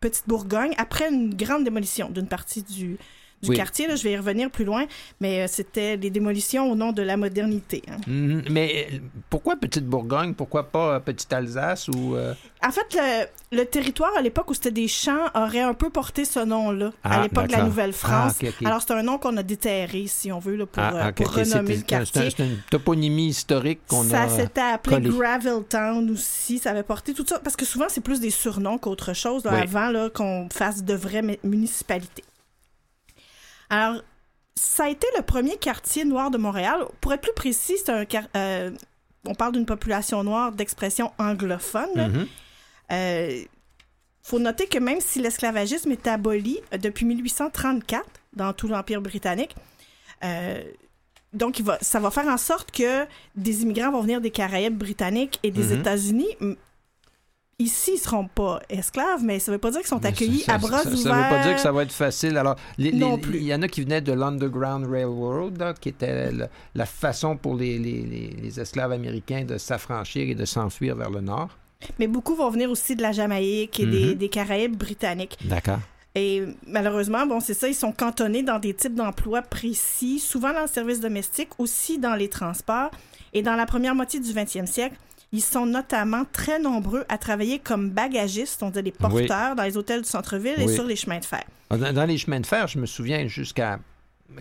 Petite Bourgogne après une grande démolition d'une partie du, du Oui. quartier. Là, je vais y revenir plus loin, mais euh, c'était des démolitions au nom de la modernité. hein. Mhm. Mais euh, pourquoi Petite Bourgogne? Pourquoi pas euh, Petite Alsace ou. euh, En fait, le, le territoire à l'époque où c'était des champs aurait un peu porté ce nom-là, Ah, à l'époque de la. Nouvelle-France. Ah. Alors, c'est un nom qu'on a déterré, si on veut, là, pour, Ah, pour renommer le quartier. C'est une toponymie historique qu'on ça a. s'était appelé collé. Graveltown aussi. Ça avait porté tout ça. Parce que souvent, c'est plus des surnoms qu'autre chose là, Oui. avant là, qu'on fasse de vraies mu- municipalités. Alors, ça a été le premier quartier noir de Montréal. Pour être plus précis, c'est un euh, on parle d'une population noire d'expression anglophone. là. Mhm. Euh, faut noter que même si l'esclavagisme est aboli euh, depuis 1834 dans tout l'Empire britannique, euh, donc il va, ça va faire en sorte que des immigrants vont venir des Caraïbes britanniques et des Mhm. États-Unis. Ici, ils seront pas esclaves, mais ça veut pas dire qu'ils sont Mais accueillis ça- à bras ça, ouverts. Ça veut pas dire que ça va être facile. Alors, il y en a qui venaient de l'Underground Railroad, là, qui était la façon pour les, les- les- les esclaves américains de s'affranchir et de s'enfuir vers le nord. Mais beaucoup vont venir aussi de la Jamaïque et des, Mhm. des Caraïbes britanniques. D'accord. Et malheureusement, bon, c'est ça, ils sont cantonnés dans des types d'emplois précis, souvent dans le service domestique, aussi dans les transports. Et dans la première moitié du 20e siècle, ils sont notamment très nombreux à travailler comme bagagistes, on dit des porteurs, dans les hôtels du centre-ville et sur les chemins de fer. Dans, les chemins de fer, je me souviens jusqu'à.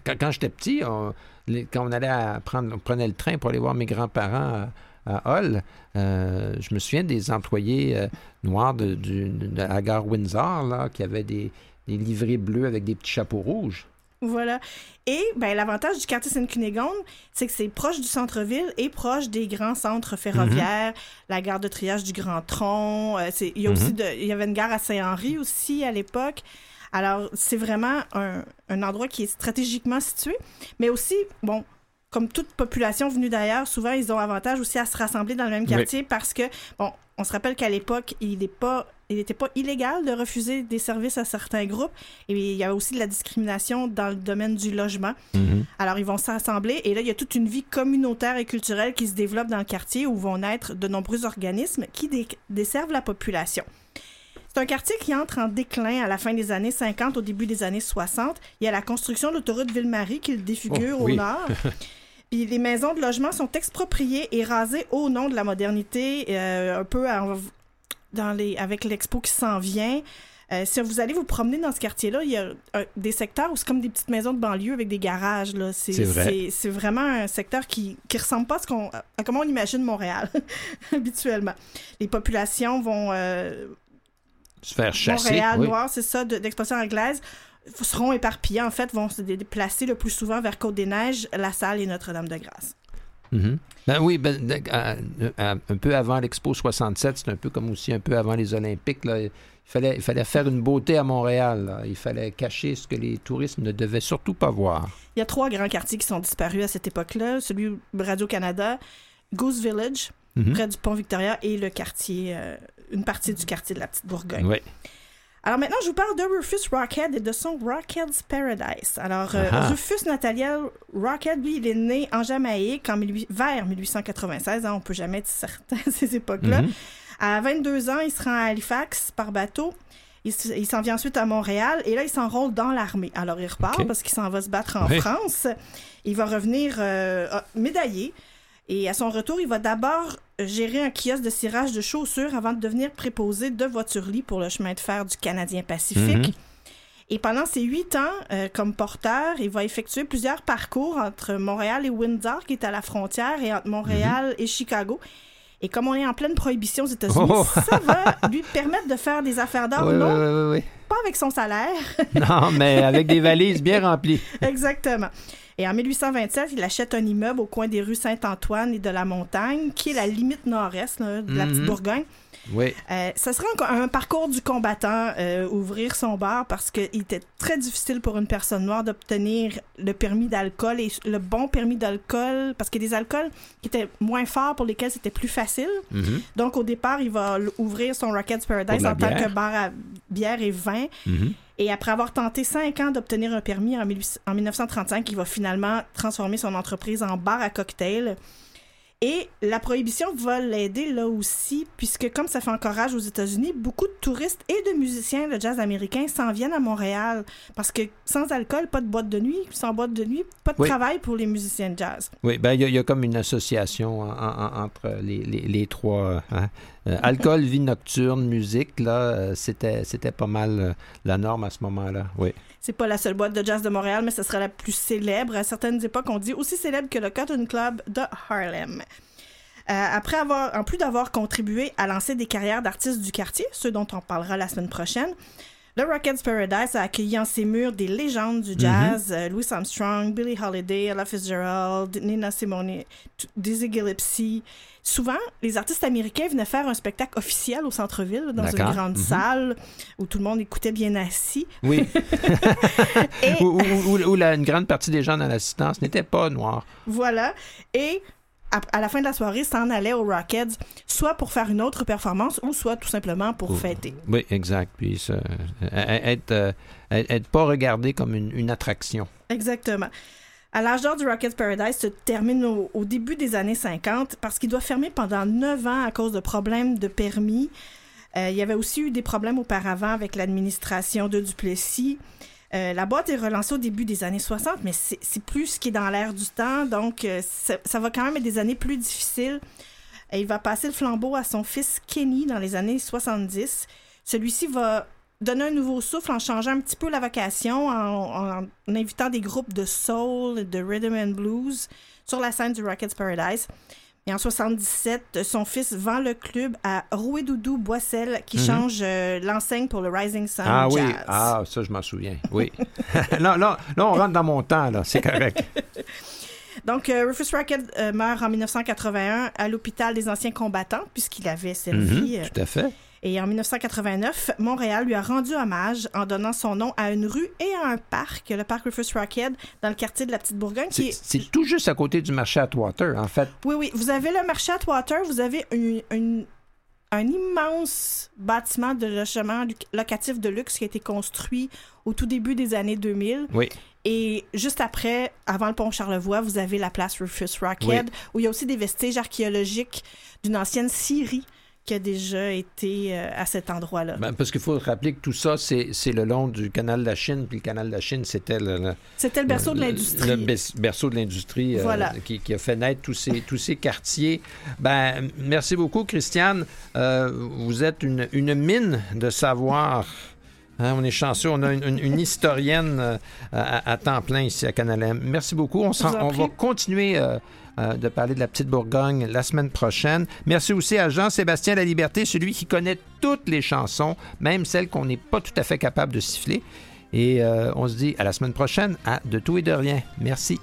Quand, quand j'étais petit, on- les- quand on allait à prendre, on prenait le train pour aller voir mes grands-parents à, à Hull, euh, je me souviens des employés euh, noirs de la gare Windsor là, qui avaient des, des livrées bleues avec des petits chapeaux rouges. Voilà. Et ben, l'avantage du quartier Sainte-Cunégonde, c'est que c'est proche du centre-ville et proche des grands centres ferroviaires, la gare de triage du Grand Tronc. euh, il, y a aussi Mhm. de- il y avait une gare à Saint-Henri aussi à l'époque. Alors, c'est vraiment un, un endroit qui est stratégiquement situé, mais aussi, bon, comme toute population venue d'ailleurs, souvent, ils ont avantage aussi à se rassembler dans le même Oui. quartier parce que, bon, on se rappelle qu'à l'époque, il n'est pas... Il n'était pas illégal de refuser des services à certains groupes. Et il y a aussi de la discrimination dans le domaine du logement. Alors, ils vont s'assembler et là, il y a toute une vie communautaire et culturelle qui se développe dans le quartier où vont naître de nombreux organismes qui dé- desservent la population. C'est un quartier qui entre en déclin à la fin des années 50, au début des années 60. Il y a la construction de l'autoroute Ville-Marie qui le défigure Oh, au nord. Puis les maisons de logement sont expropriées et rasées au nom de la modernité, euh, un peu en- dans les, avec l'expo qui s'en vient. Euh, si vous allez vous promener dans ce quartier-là, il y a euh, des secteurs où c'est comme des petites maisons de banlieue avec des garages. là. C'est C'est vrai. c'est- vraiment un secteur qui ne ressemble pas à, ce qu'on, à comment on imagine Montréal habituellement. Les populations vont... euh, Se faire chasser. Montréal oui. noir, c'est ça, de- d'expression anglaise, seront éparpillés, en fait, vont se dé- déplacer le plus souvent vers Côte-des-Neiges, La Salle et Notre-Dame-de-Grâce. Mhm. Ben oui, ben, un peu avant l'Expo 67, c'est un peu comme aussi un peu avant les Olympiques. Là. Il, fallait, il fallait faire une beauté à Montréal. là. Il fallait cacher ce que les touristes ne devaient surtout pas voir. Il y a trois grands quartiers qui sont disparus à cette époque-là. Celui de Radio-Canada, Goose Village, Mhm. près du pont Victoria, et le quartier, euh, une partie du quartier de la Petite Bourgogne. Oui. Alors maintenant, je vous parle de Rufus Rockhead et de son Rockhead's Paradise. Alors, euh. Rufus Nathaniel Rockhead, lui, il est né en Jamaïque en 18 vers 1896. hein, on peut jamais être certain à ces époques-là. Mhm. À 22 ans, il se rend à Halifax par bateau. Il, s'en vient ensuite à Montréal et là, il s'enrôle dans l'armée. Alors, il repart parce qu'il s'en va se battre en Oui. France. Il va revenir euh, médaillé. Et à son retour, il va d'abord gérer un kiosque de cirage de chaussures avant de devenir préposé de voiture-lit pour le chemin de fer du Canadien Pacifique. Mhm. Et pendant ses huit ans euh, comme porteur, il va effectuer plusieurs parcours entre Montréal et Windsor, qui est à la frontière, et entre Montréal et Chicago. Et comme on est en pleine prohibition aux États-Unis, Oh! ça va lui permettre de faire des affaires d'or, Oui, non? oui, oui, pas avec son salaire. Non, mais avec des valises bien remplies. exactement. Et en 1827, il achète un immeuble au coin des rues Saint-Antoine et de la Montagne, qui est la limite nord-est là, de la petite Bourgogne. Oui. Euh, ça sera un, un parcours du combattant, euh, ouvrir son bar, parce qu'il était très difficile pour une personne noire d'obtenir le permis d'alcool et le bon permis d'alcool, parce qu'il y a des alcools qui étaient moins forts pour lesquels c'était plus facile. Mhm. Donc, au départ, il va ouvrir son Rockets Paradise en tant que bar à bière et vin. Mhm. Et après avoir tenté cinq ans d'obtenir un permis en, 18- en 1935, il va finalement transformer son entreprise en bar à cocktail. Et la prohibition va l'aider là aussi, puisque comme ça fait encore rage aux États-Unis, beaucoup de touristes et de musiciens de jazz américains s'en viennent à Montréal. Parce que sans alcool, pas de boîte de nuit, sans boîte de nuit, pas de Oui. travail pour les musiciens de jazz. Oui, ben il y, a- il y a comme une association en- en- entre les, les- les trois. hein. Euh, alcool, vie nocturne, musique, là, euh, c'était, c'était pas mal euh, la norme à ce moment-là. Oui. C'est pas la seule boîte de jazz de Montréal, mais ce sera la plus célèbre. À certaines époques, on dit aussi célèbre que le Cotton Club de Harlem. Après avoir, en plus d'avoir contribué à lancer des carrières d'artistes du quartier, ceux dont on parlera la semaine prochaine, le Rockets Paradise a accueilli en ses murs des légendes du jazz, euh, Louis Armstrong, Billie Holiday, Ella Fitzgerald, Nina Simone, Dizzy Gillespie. Souvent, les artistes américains venaient faire un spectacle officiel au centre-ville, dans une grande Mhm. salle où tout le monde écoutait bien assis. Oui. Et où où- où- où la- une grande partie des gens dans l'assistance n'étaient pas noirs. Voilà. Et à, la fin de la soirée, s'en allait aux Rockets, soit pour faire une autre performance ou soit tout simplement pour fêter. Oui, exact. Puis ça, euh, être, euh, être, être pas regardé comme une, une attraction. Exactement. À l'âge d'or du Rockets Paradise se termine au, au début des années 50 parce qu'il doit fermer pendant 9 ans à cause de problèmes de permis. Euh, il y avait aussi eu des problèmes auparavant avec l'administration de Duplessis. Euh, la boîte est relancée au début des années 60, mais c'est plus ce qui est dans l'air du temps, donc euh, ça, va quand même être des années plus difficiles. Il va passer le flambeau à son fils Kenny dans les années 70. Celui-ci va donner un nouveau souffle en changeant un petit peu la vocation, en, en invitant des groupes de soul de rhythm and blues sur la scène du Rockets Paradise. Et en 77, son fils vend le club à Roué Doudou Boissel, qui Mhm. change euh, l'enseigne pour le Rising Sun Ah oui, ah ça je m'en souviens. Oui. là, là, là, on rentre dans mon temps, là, c'est correct. Donc, euh, Rufus Rocket euh, meurt en 1981 à l'hôpital des anciens combattants, puisqu'il avait servi. Euh, tout à fait. Et en 1989, Montréal lui a rendu hommage en donnant son nom à une rue et à un parc, le parc Rufus Rocket, dans le quartier de la Petite Bourgogne. Qui C'est est... tout juste à côté du marché Atwater, en fait. Oui, oui. Vous avez le marché Atwater, vous avez une, une- un immense bâtiment de logement locatif de luxe qui a été construit au tout début des années 2000. Oui. Et juste après, avant le pont Charlevoix, vous avez la place Rufus Rockhead, où il y a aussi des vestiges archéologiques d'une ancienne scierie qui a déjà été euh, à cet endroit-là. Ben, parce qu'il faut rappeler que tout ça, c'est le long du canal de la Chine. Puis le canal de la Chine, c'était le, C'était le berceau de l'industrie. Le berceau de l'industrie euh, qui, qui a fait naître tous ces, tous ces quartiers. Ben, merci beaucoup, Christiane. Euh, vous êtes une, une mine de savoir Hein, on est chanceux. On a une, une- une historienne à, à temps plein ici à Canal M. Merci beaucoup. On, va continuer euh, euh, de parler de la petite Bourgogne la semaine prochaine. Merci aussi à Jean-Sébastien La Liberté, celui qui connaît toutes les chansons, même celles qu'on n'est pas tout à fait capable de siffler. Et euh, on se dit à la semaine prochaine à De tout et de rien. Merci.